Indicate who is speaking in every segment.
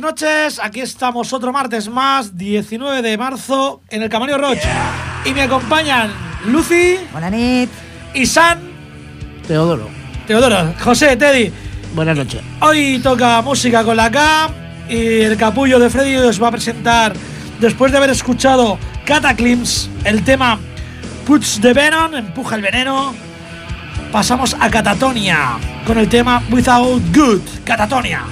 Speaker 1: buenas noches, aquí estamos otro martes más, 19 de marzo, en el Camario Roche. Y me acompañan Lucy
Speaker 2: Hola, Nit.
Speaker 1: y San
Speaker 3: Teodoro.
Speaker 1: Teodoro, José, Teddy.
Speaker 3: Buenas noches.
Speaker 1: Hoy toca música con la K y el capullo de Freddy os va a presentar, después de haber escuchado Cataclysms, el tema Puts the Venom, empuja el veneno. Pasamos a Catatonia con el tema Without Good, Catatonia.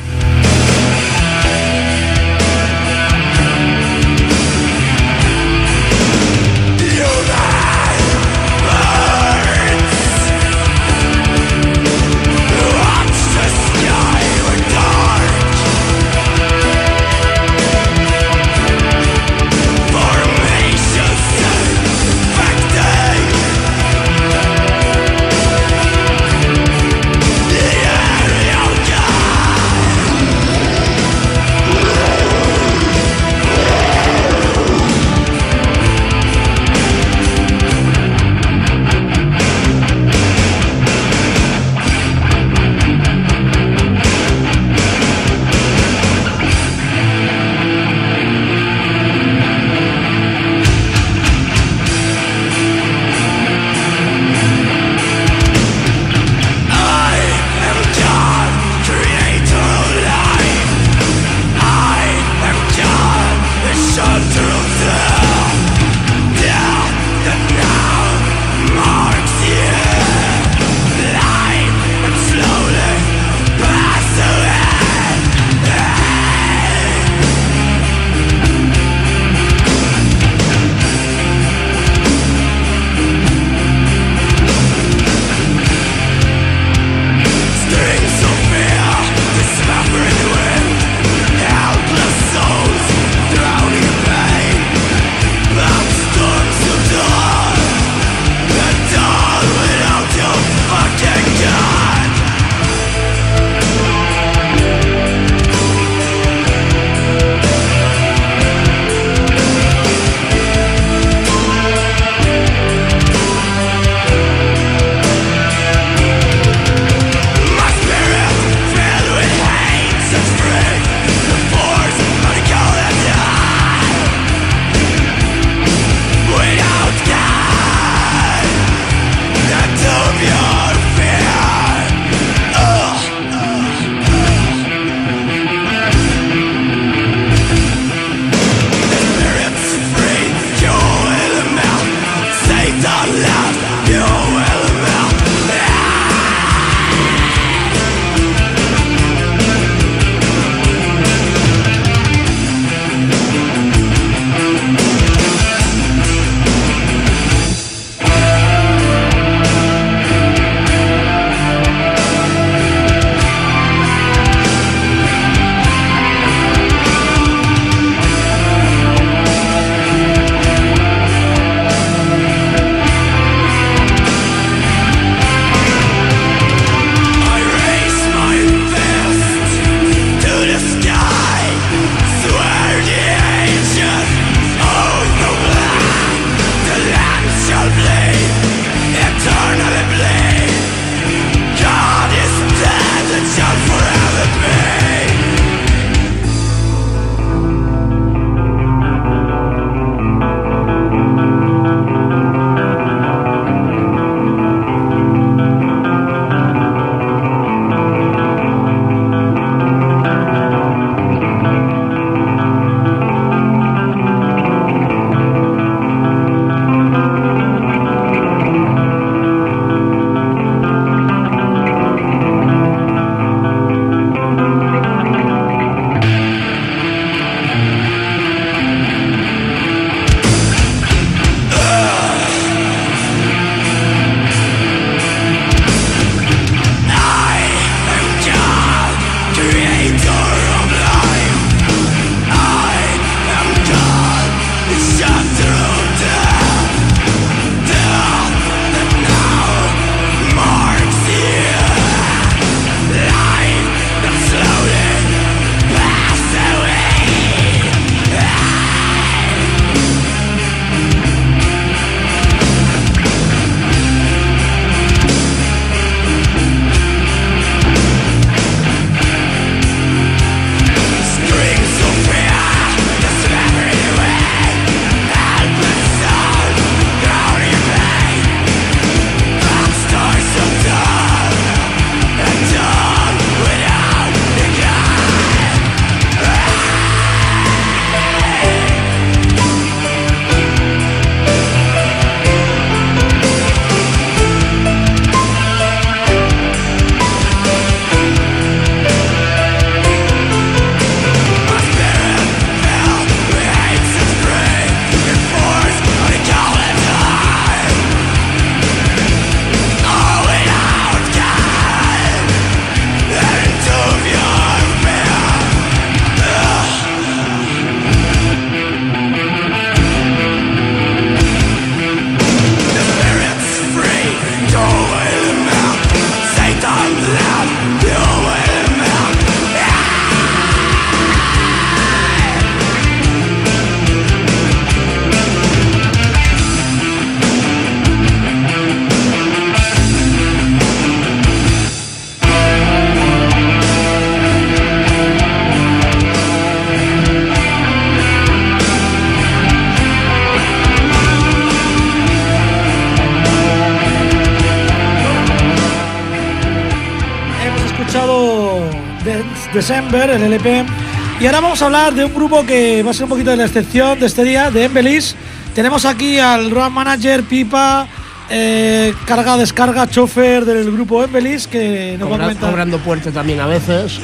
Speaker 1: Y ahora vamos a hablar de un grupo que va a ser un poquito de la excepción de este día, de Embelis. Tenemos aquí al road manager, Pipa, eh, carga, descarga, chofer del grupo Embelis, que nos va a
Speaker 3: Cobra-
Speaker 1: comentar.
Speaker 3: cobrando puertas también a veces.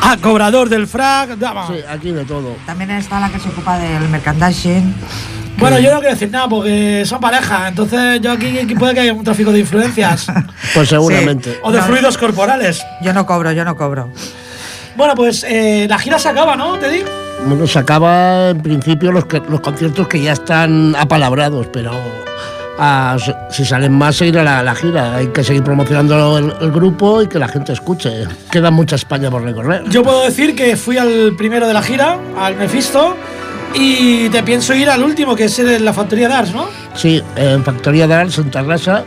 Speaker 1: Ah, cobrador del frac.
Speaker 3: Sí, aquí de todo.
Speaker 2: También está la que se ocupa del merchandising.
Speaker 1: Bueno, yo no quiero decir nada porque son pareja, entonces yo aquí, aquí puede que haya un tráfico de influencias
Speaker 3: Pues seguramente.
Speaker 1: o de
Speaker 2: No.
Speaker 1: fluidos corporales.
Speaker 2: Yo no cobro, yo no cobro.
Speaker 1: Bueno, pues eh, la gira se acaba, ¿no? Te digo.
Speaker 3: Bueno, se acaba en principio los, conciertos que ya están apalabrados, pero ah, si- salen más seguirá la, la gira. Hay que seguir promocionando el, el grupo y que la gente escuche. Queda mucha España por recorrer.
Speaker 1: Yo puedo decir que fui al primero de la gira, al Mephisto, y te pienso ir al último, que es el- la Factoría de Arts, ¿no?
Speaker 3: Sí, en Factoría de Arts, en Tarrasa,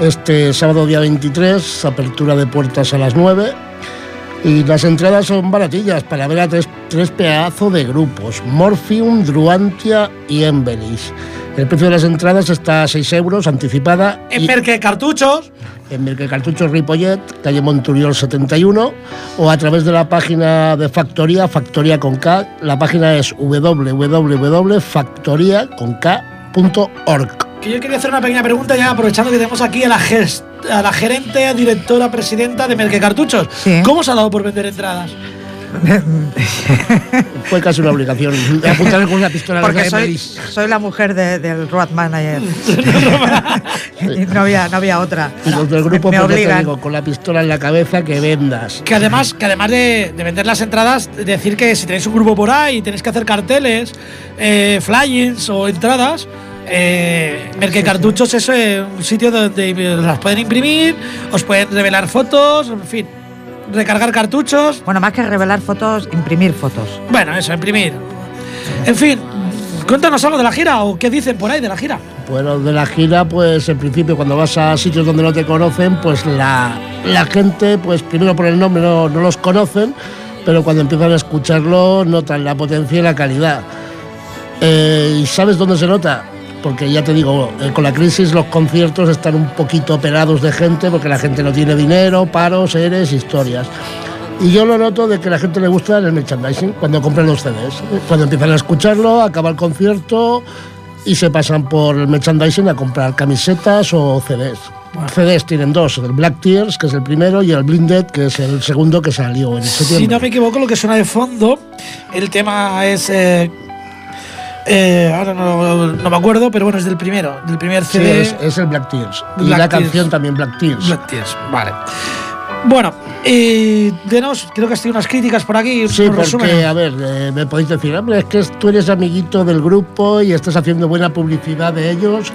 Speaker 3: este sábado día 23, apertura de puertas a las 9. Y las entradas son baratillas para ver a tres, tres pedazos de grupos: Morphium, Druantia y Embelis. El precio de las entradas está a 6 euros, anticipada.
Speaker 1: En
Speaker 3: y-
Speaker 1: Merque Cartuchos.
Speaker 3: en Merque Cartuchos Ripollet, calle Monturiol 71, o a través de la página de Factoría, Factoría con K. La página es www.factoriaconk.org.
Speaker 1: Que yo quería hacer una pequeña pregunta ya aprovechando que tenemos aquí a la, ges- a la gerente, directora, presidenta de Merque Cartuchos.
Speaker 2: Sí.
Speaker 1: ¿Cómo se ha dado por vender entradas?
Speaker 3: Fue casi una obligación. Apuntar con una pistola
Speaker 2: Porque soy, soy la mujer de- del road manager. no había, no había otra.
Speaker 3: Y los del grupo,
Speaker 2: me, me
Speaker 3: pues
Speaker 2: obligan.
Speaker 3: digo, con la pistola en la cabeza que vendas.
Speaker 1: Que además, que además de, de vender las entradas, decir que si tenéis un grupo por ahí, tenéis que hacer carteles, eh, flyers o entradas, eh, Merque Cartuchos es eh, un sitio donde las pueden imprimir, os pueden revelar fotos, en fin, recargar cartuchos.
Speaker 2: Bueno, más que revelar fotos, imprimir fotos.
Speaker 1: Bueno, eso, imprimir. En fin, cuéntanos algo de la gira o qué dicen por ahí de la gira.
Speaker 3: Bueno, de la gira, pues en principio cuando vas a sitios donde no te conocen, pues la, la gente, pues primero por el nombre no, no los conocen, pero cuando empiezan a escucharlo notan la potencia y la calidad. Eh, ¿Y sabes dónde se nota? Porque ya te digo, eh, con la crisis los conciertos están un poquito operados de gente porque la gente no tiene dinero, paros, eres, historias. Y yo lo noto de que a la gente le gusta el merchandising cuando compran los CDs. Cuando empiezan a escucharlo, acaba el concierto y se pasan por el merchandising a comprar camisetas o CDs. CDs tienen dos, el Black Tears, que es el primero, y el Blinded, que es el segundo que salió en
Speaker 1: Si
Speaker 3: septiembre.
Speaker 1: no me equivoco, lo que suena de fondo, el tema es. eh, eh, ahora no, no me acuerdo, pero bueno, es del primero, del primer
Speaker 3: Sí,
Speaker 1: CD.
Speaker 3: es, es el Black Tears. y la
Speaker 1: Tears.
Speaker 3: canción también Black Tears.
Speaker 1: Black Tears, vale. Bueno, y denos, creo que has tenido unas críticas por aquí.
Speaker 3: Sí, porque, a ver, eh, me podéis decir, hombre, es que tú eres amiguito del grupo y estás haciendo buena publicidad de ellos.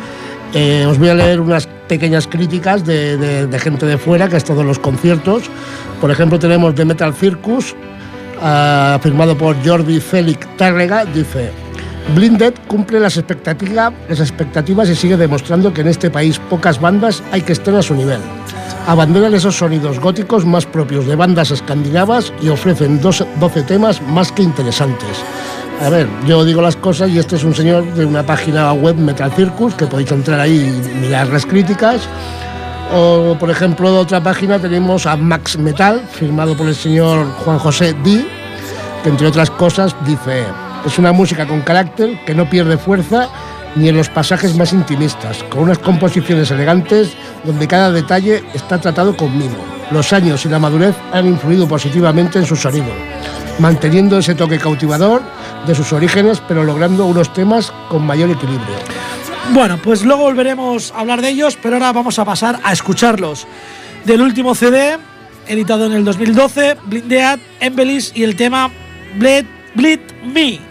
Speaker 3: Eh, os voy a leer unas pequeñas críticas de, de- de gente de fuera que ha estado en los conciertos. Por ejemplo, tenemos The Metal Circus, ah, firmado por Jordi Félix Tárrega, dice... Blinded cumple las expectativas, y sigue demostrando que en este país pocas bandas hay que estar a su nivel. Abandonan esos sonidos góticos más propios de bandas escandinavas y ofrecen dos- 12 temas más que interesantes. A ver, yo digo las cosas y este es un señor de una página web Metal Circus que podéis entrar ahí y mirar las críticas. O, por ejemplo, de otra página tenemos a Max Metal, firmado por el señor Juan José Di, que entre otras cosas dice, es una música con carácter que no pierde fuerza ni en los pasajes más intimistas, con unas composiciones elegantes donde cada detalle está tratado con mimo. Los años y la madurez han influido positivamente en su sonido, manteniendo ese toque cautivador de sus orígenes, pero logrando unos temas con mayor equilibrio.
Speaker 1: Bueno, pues luego volveremos a hablar de ellos, pero ahora vamos a pasar a escucharlos. Del último CD, editado en el 2012, Blindead, Embelis y el tema Bleed, Bleed Me.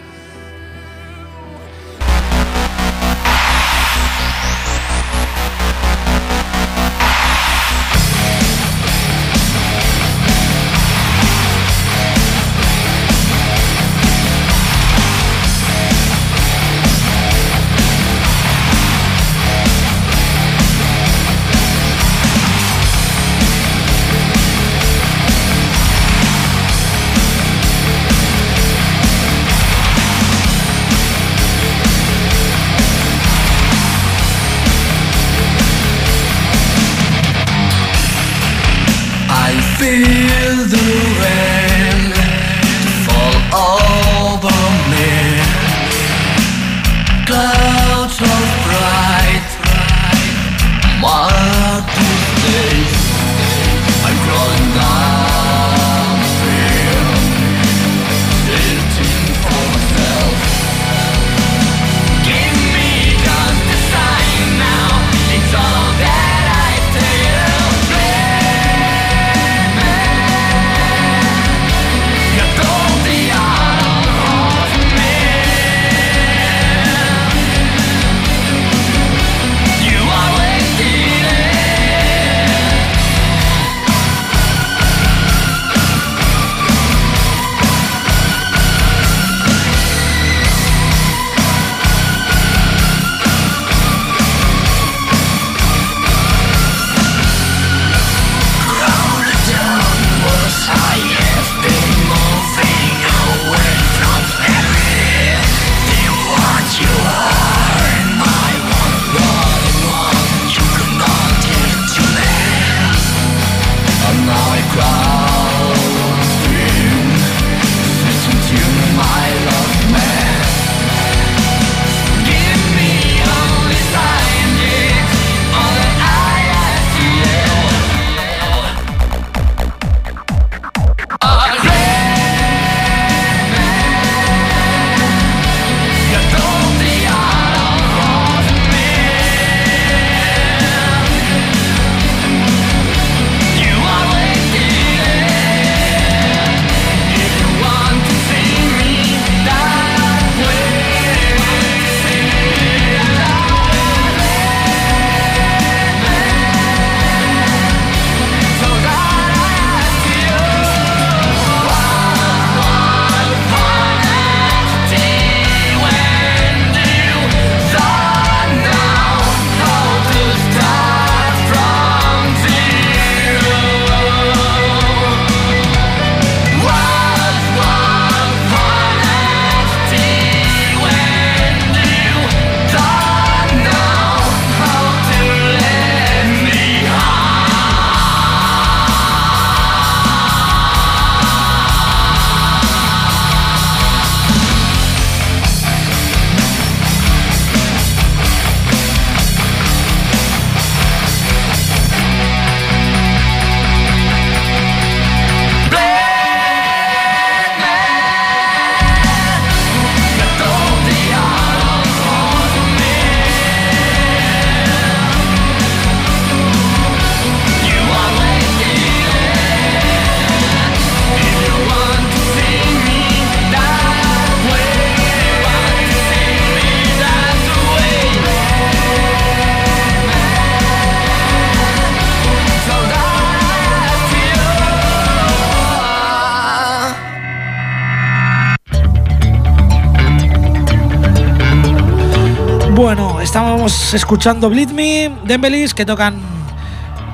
Speaker 4: Estábamos escuchando Bleed Me, Dembelis, que tocan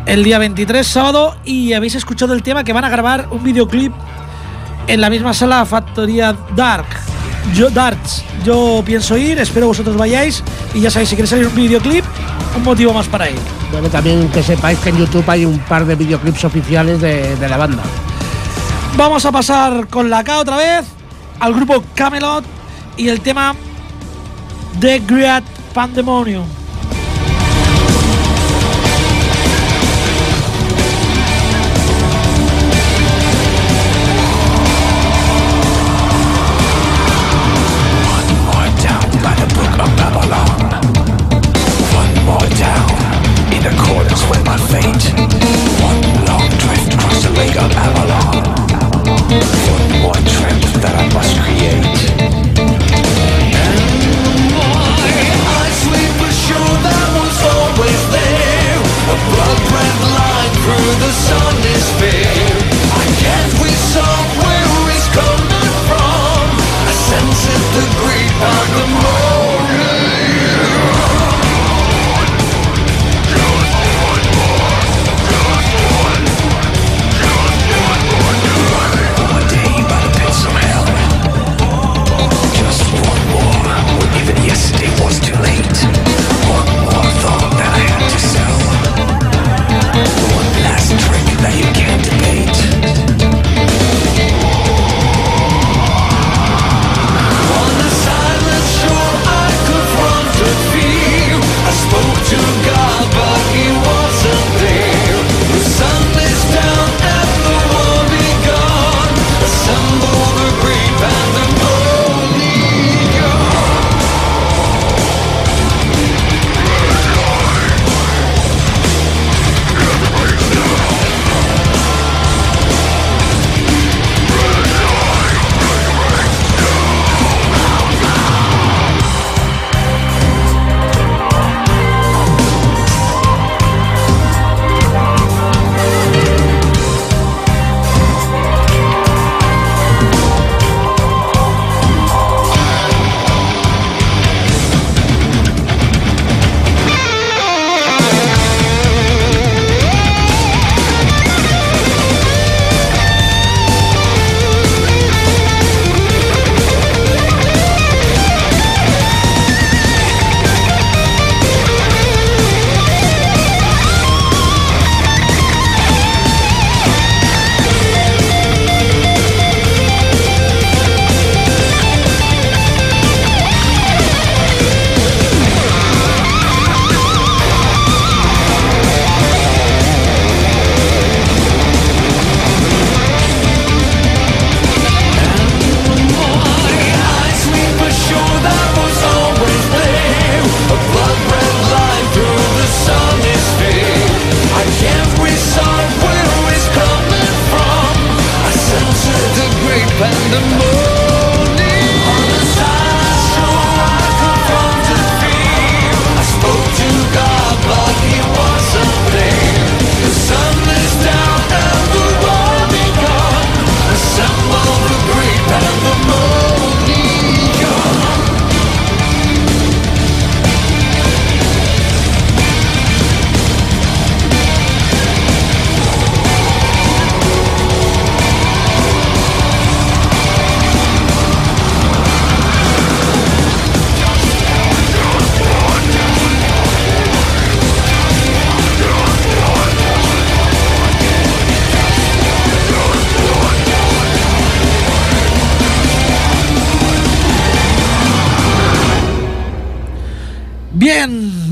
Speaker 4: el día 23, sábado, y habéis escuchado el tema que van a grabar un videoclip en la misma sala Factoría Dark. Yo, Darts, yo pienso ir, espero vosotros vayáis, y ya sabéis, si queréis salir un videoclip, un motivo más para ir.
Speaker 3: Bueno, también que sepáis que en YouTube hay un par de videoclips oficiales de, de la banda.
Speaker 4: Vamos a pasar con la K otra vez, al grupo Camelot, y el tema The Great Pandemonium.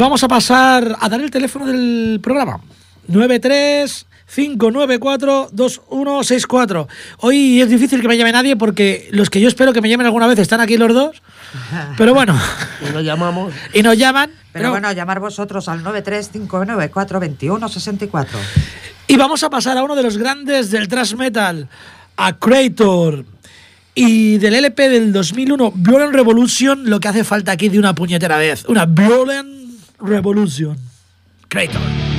Speaker 4: Vamos a pasar a dar el teléfono del programa. 93 594 2164. Hoy es difícil que me llame nadie porque los que yo espero que me llamen alguna vez están aquí los dos. Pero bueno,
Speaker 3: Y nos llamamos.
Speaker 4: y nos llaman.
Speaker 2: Pero bueno, llamar vosotros al 935942164.
Speaker 4: Y vamos a pasar a uno de los grandes del thrash metal, a Creator. Y del LP del 2001, Violent Revolution, lo que hace falta aquí de una puñetera vez. Una Violent Revolution. Creator.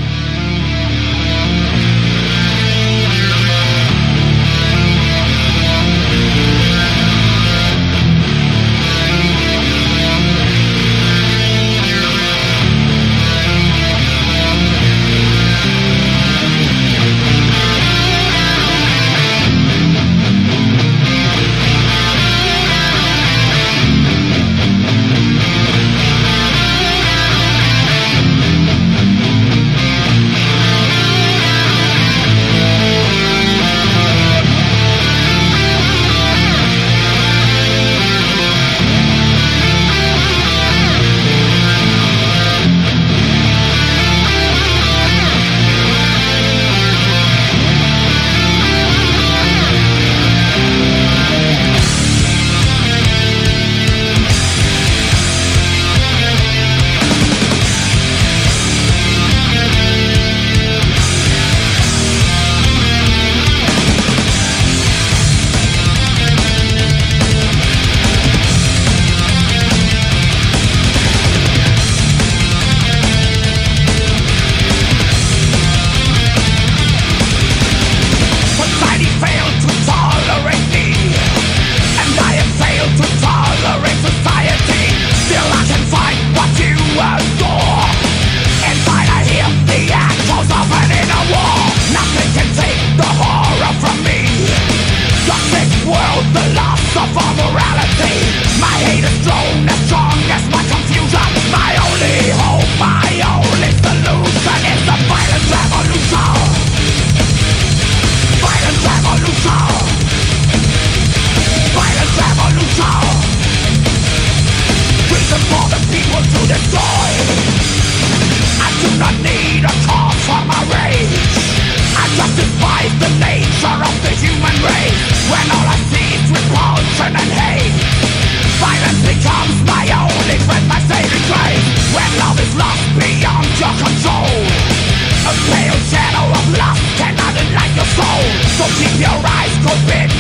Speaker 5: So keep your eyes open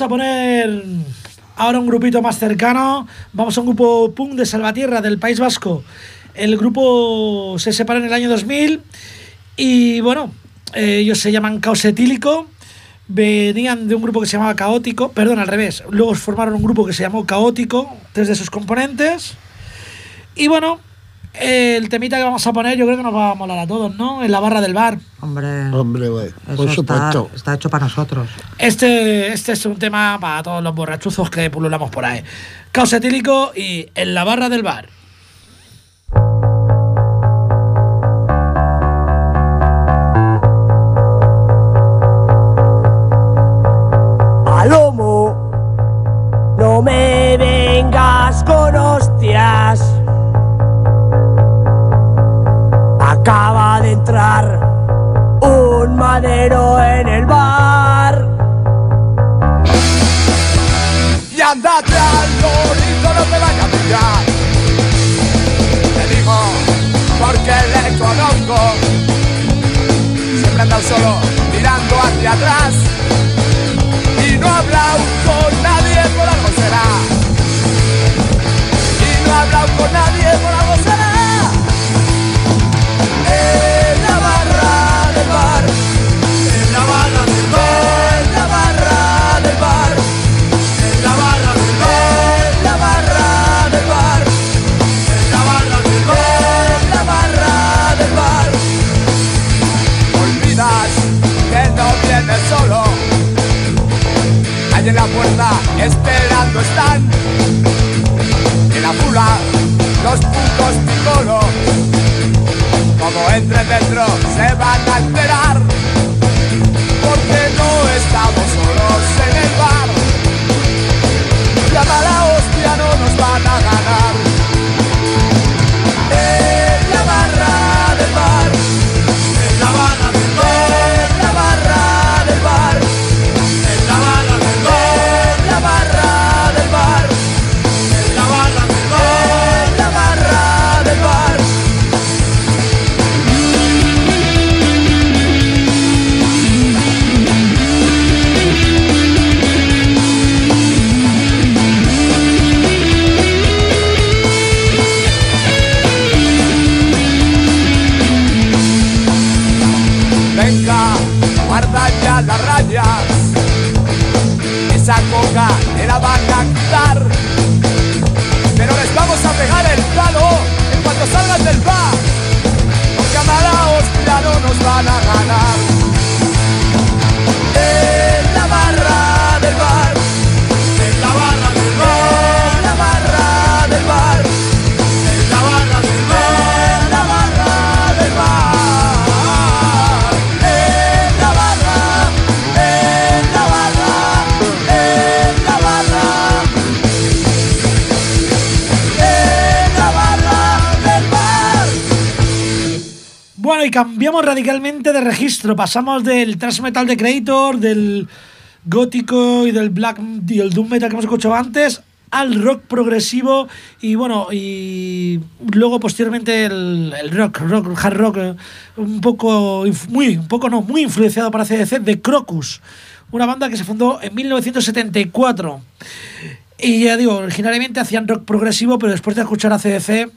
Speaker 1: A poner ahora un grupito más cercano. Vamos a un grupo punk de Salvatierra, del País Vasco. El grupo se separó en el año 2000 y bueno, ellos se llaman Caos Etílico. Venían de un grupo que se llamaba Caótico, perdón, al revés. Luego formaron un grupo que se llamó Caótico, tres de sus componentes. Y bueno, el temita que vamos a poner yo creo que nos va a molar a todos, ¿no? En la barra del bar.
Speaker 2: Hombre,
Speaker 3: Hombre, güey,
Speaker 2: eso
Speaker 3: por
Speaker 2: está,
Speaker 3: supuesto.
Speaker 2: está hecho para nosotros.
Speaker 1: Este, este es un tema para todos los borrachuzos que pululamos por ahí. Caos etílico y en la barra del bar.
Speaker 6: Palomo, no me vengas con hostias. Acaba de entrar un madero en el bar.
Speaker 5: Y anda atrás, lindo no te vayas a tirar. Te digo, porque le conozco. Siempre anda solo mirando hacia atrás. Y no ha
Speaker 7: hablado con nadie por algo será. Y no ha hablado con nadie por En la fula, los putos picolo. Como entren dentro se van a enterar. Te la van a quitar.
Speaker 1: Cambiamos radicalmente de registro. Pasamos del thrash metal de Creator, del gótico y del black y el doom metal que hemos escuchado antes al rock progresivo y bueno y luego posteriormente el, el rock rock hard rock eh, un poco muy un poco no muy influenciado para CDC de Crocus una banda que se fundó en 1974 y ya digo originariamente hacían rock progresivo pero después de escuchar a CDC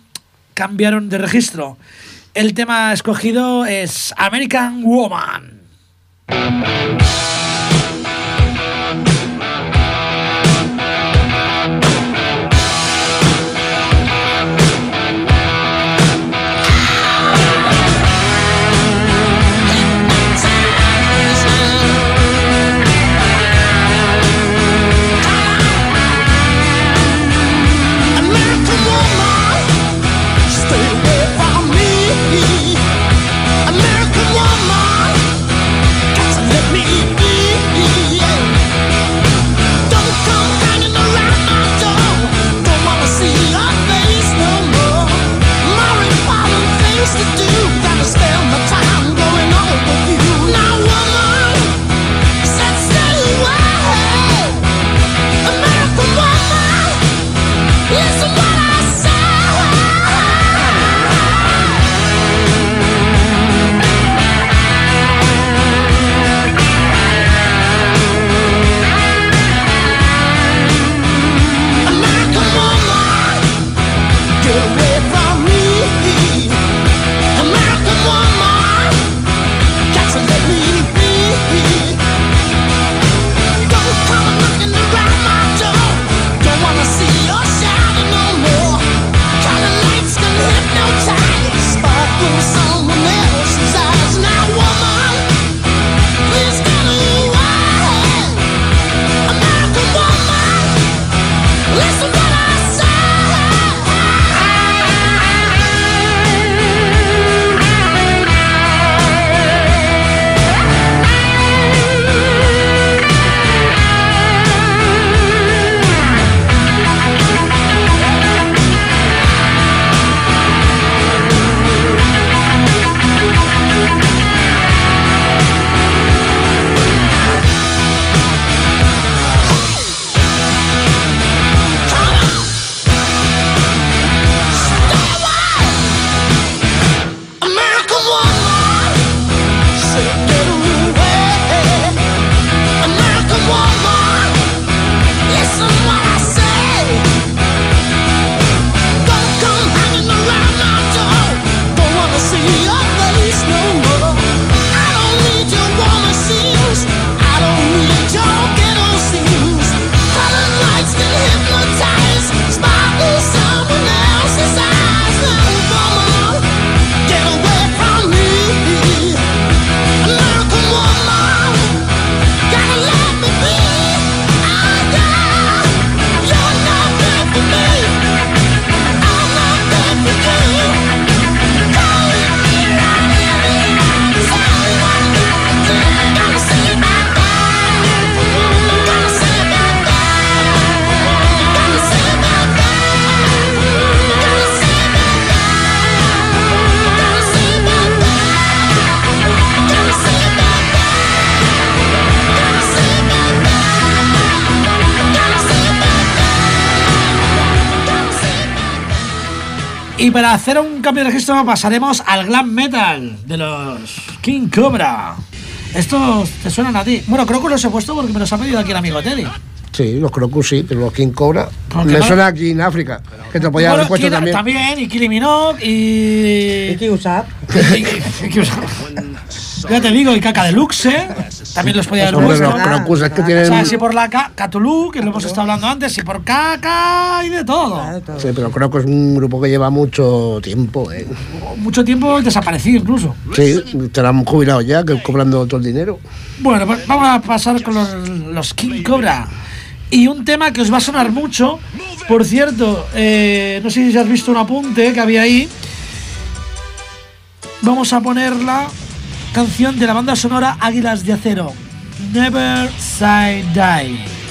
Speaker 1: cambiaron de registro el tema escogido es American Woman
Speaker 4: para hacer un cambio de registro pasaremos al glam metal de los King Cobra. Estos te suenan a ti. Bueno, creo que los he puesto porque me los ha pedido aquí el amigo Teddy.
Speaker 3: Sí, los Crocus sí, pero los King Cobra.
Speaker 4: ¿Por qué
Speaker 3: Me
Speaker 4: no?
Speaker 3: suena aquí en África. Que te podía haber puesto
Speaker 4: Kira-
Speaker 3: también.
Speaker 4: y Minogue y... Y- y- Ya te digo, y Caca Deluxe, ¿eh? También los podía haber
Speaker 3: Hombre,
Speaker 4: puesto.
Speaker 3: Crocus es que
Speaker 4: O
Speaker 3: tienen.
Speaker 4: sea, si por la Ca- Catulú, que lo hemos estado hablando antes, si por Caca y de todo.
Speaker 2: Claro, todo.
Speaker 3: Sí, pero creo que es un grupo que lleva mucho tiempo. ¿eh?
Speaker 4: Mucho tiempo desaparecido incluso.
Speaker 3: Sí, te la han jubilado ya, que cobrando todo el dinero.
Speaker 4: Bueno, pues vamos a pasar con los, los King Cobra. Y un tema que os va a sonar mucho. Por cierto, eh, no sé si has visto un apunte que había ahí. Vamos a poner la canción de la banda sonora Águilas de Acero. Never Say Die.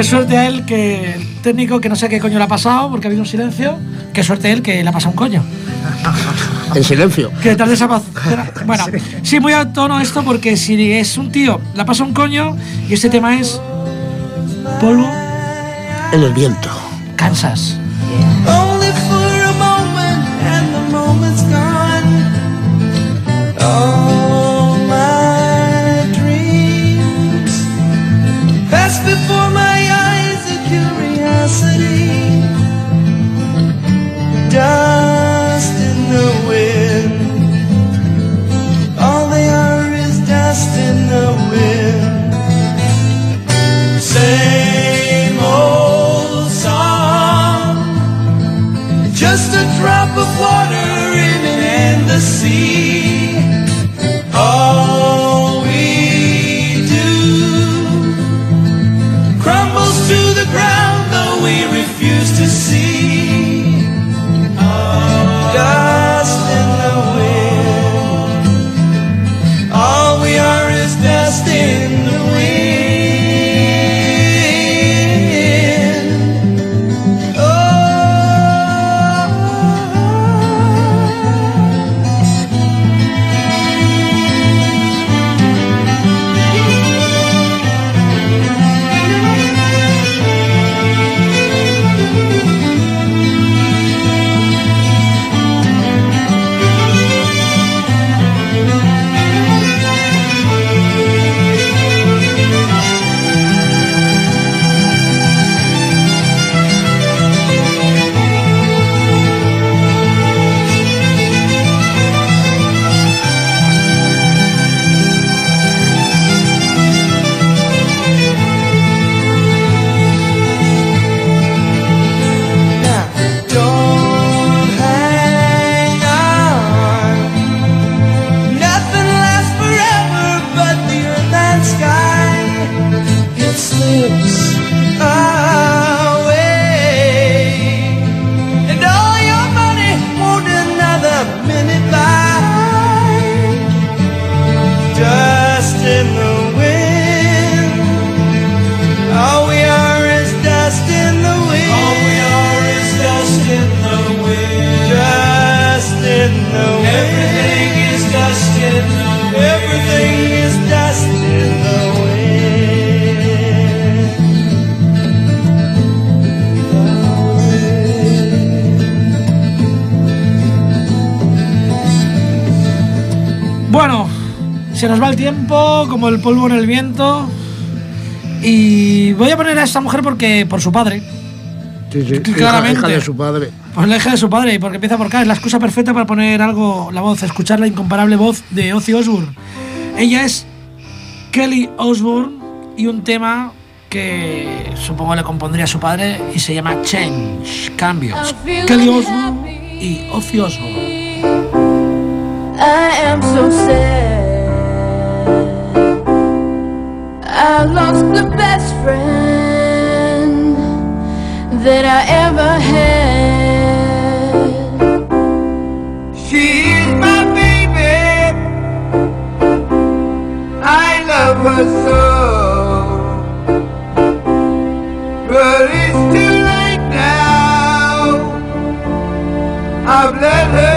Speaker 4: Qué suerte a él que el técnico que no sé qué coño le ha pasado porque ha habido un silencio. Qué suerte a él que le ha pasado un coño.
Speaker 3: En silencio.
Speaker 4: Que tal vez Bueno, sí, muy a tono esto porque si es un tío, le pasa un coño y este tema es polvo,
Speaker 3: En el viento.
Speaker 4: Kansas.
Speaker 8: Only for a moment, and the moment's gone. All dust in the wind. All they are is dust in the wind. Same old song,
Speaker 9: just a drop of water in an endless
Speaker 1: sea. Se nos va el tiempo, como el polvo en el viento. Y voy a poner a esta mujer porque por su padre.
Speaker 3: Sí, sí,
Speaker 1: Claramente.
Speaker 3: hija de su padre.
Speaker 1: Pues la hija de su padre, y porque empieza por acá. Es la excusa perfecta para poner algo, la voz, escuchar la incomparable voz de Ozzy Osbourne. Ella es Kelly Osbourne y un tema que supongo le compondría a su padre y se llama Change, Cambios. Kelly Osbourne y Ozzy Osbourne.
Speaker 10: I am so sad. I lost the best friend that I ever had.
Speaker 9: She is my baby. I love her so. But it's too late now. I've let her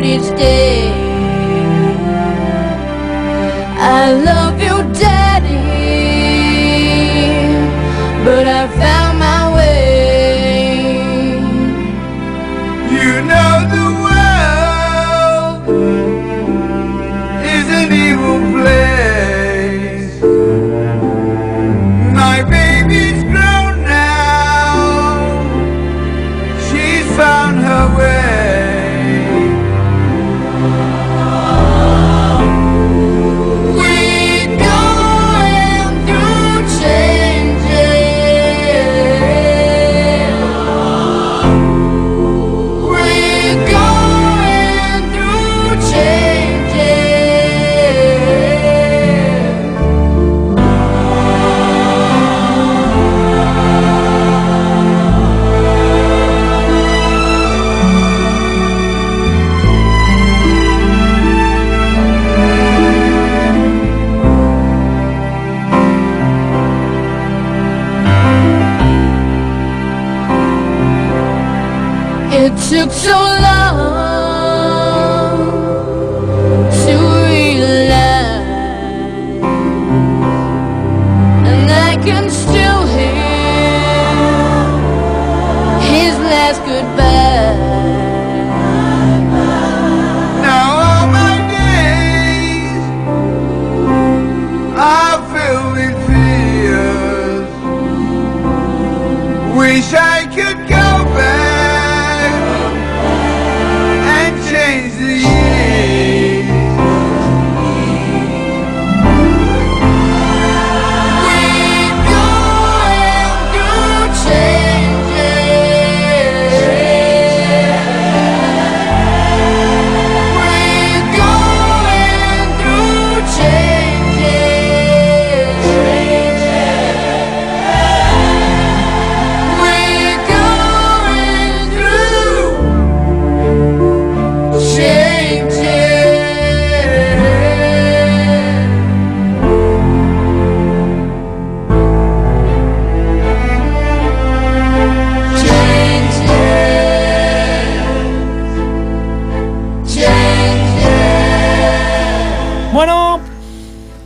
Speaker 10: heritage day. I love you,
Speaker 9: Dad. Wish I could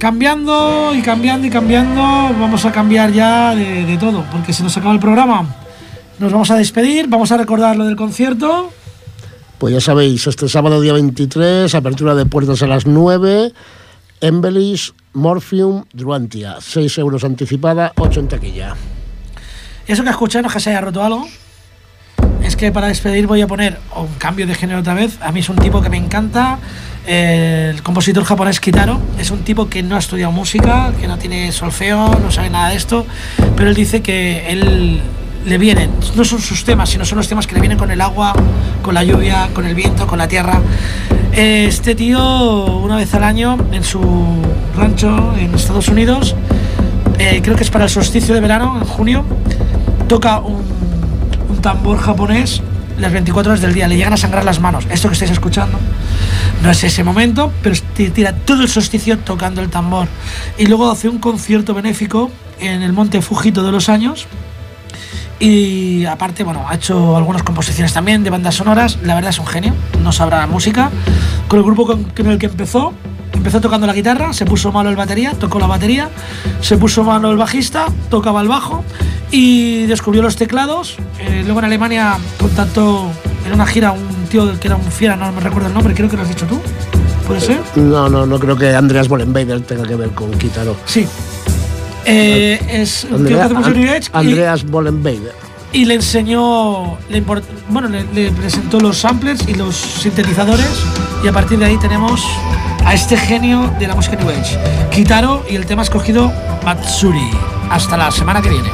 Speaker 1: cambiando y cambiando y cambiando, vamos a cambiar ya de, de todo, porque se nos acaba el programa. nos vamos a despedir, vamos a recordar lo del concierto.
Speaker 3: Pues ya sabéis, este sábado día 23, apertura de puertas a las 9, Embellis, Morphium, Druantia, 6 euros anticipada, 8 en taquilla.
Speaker 1: Eso que escucháis no es que se haya roto algo. Es que para despedir voy a poner un cambio de género otra vez. A mí es un tipo que me encanta. El compositor japonés Kitaro es un tipo que no ha estudiado música, que no tiene solfeo, no sabe nada de esto, pero él dice que él le vienen, no son sus temas, sino son los temas que le vienen con el agua, con la lluvia, con el viento, con la tierra. Este tío, una vez al año, en su rancho en Estados Unidos, eh, creo que es para el solsticio de verano, en junio, toca un, un tambor japonés las 24 horas del día, le llegan a sangrar las manos. Esto que estáis escuchando no es ese momento, pero tira todo el solsticio tocando el tambor. Y luego hace un concierto benéfico en el monte Fuji todos los años. Y aparte, bueno, ha hecho algunas composiciones también de bandas sonoras. La verdad es un genio, no sabrá música. Con el grupo con el que empezó, empezó tocando la guitarra, se puso malo el batería, tocó la batería, se puso malo el bajista, tocaba el bajo y descubrió los teclados. Eh, luego en Alemania contactó en una gira un tío que era un fiera, no me recuerdo el nombre, creo que lo has dicho tú. ¿Puede ser?
Speaker 3: No, no, no creo que Andreas Bollenbader tenga que ver con Kitaro.
Speaker 1: Sí. Eh, es un tío que hace música New Age
Speaker 3: Andreas Bollenbader.
Speaker 1: Y le enseñó, le bueno, le, le presentó los samplers y los sintetizadores y a partir de ahí tenemos a este genio de la música New Age, Kitaro y el tema escogido Matsuri. Hasta la semana que viene.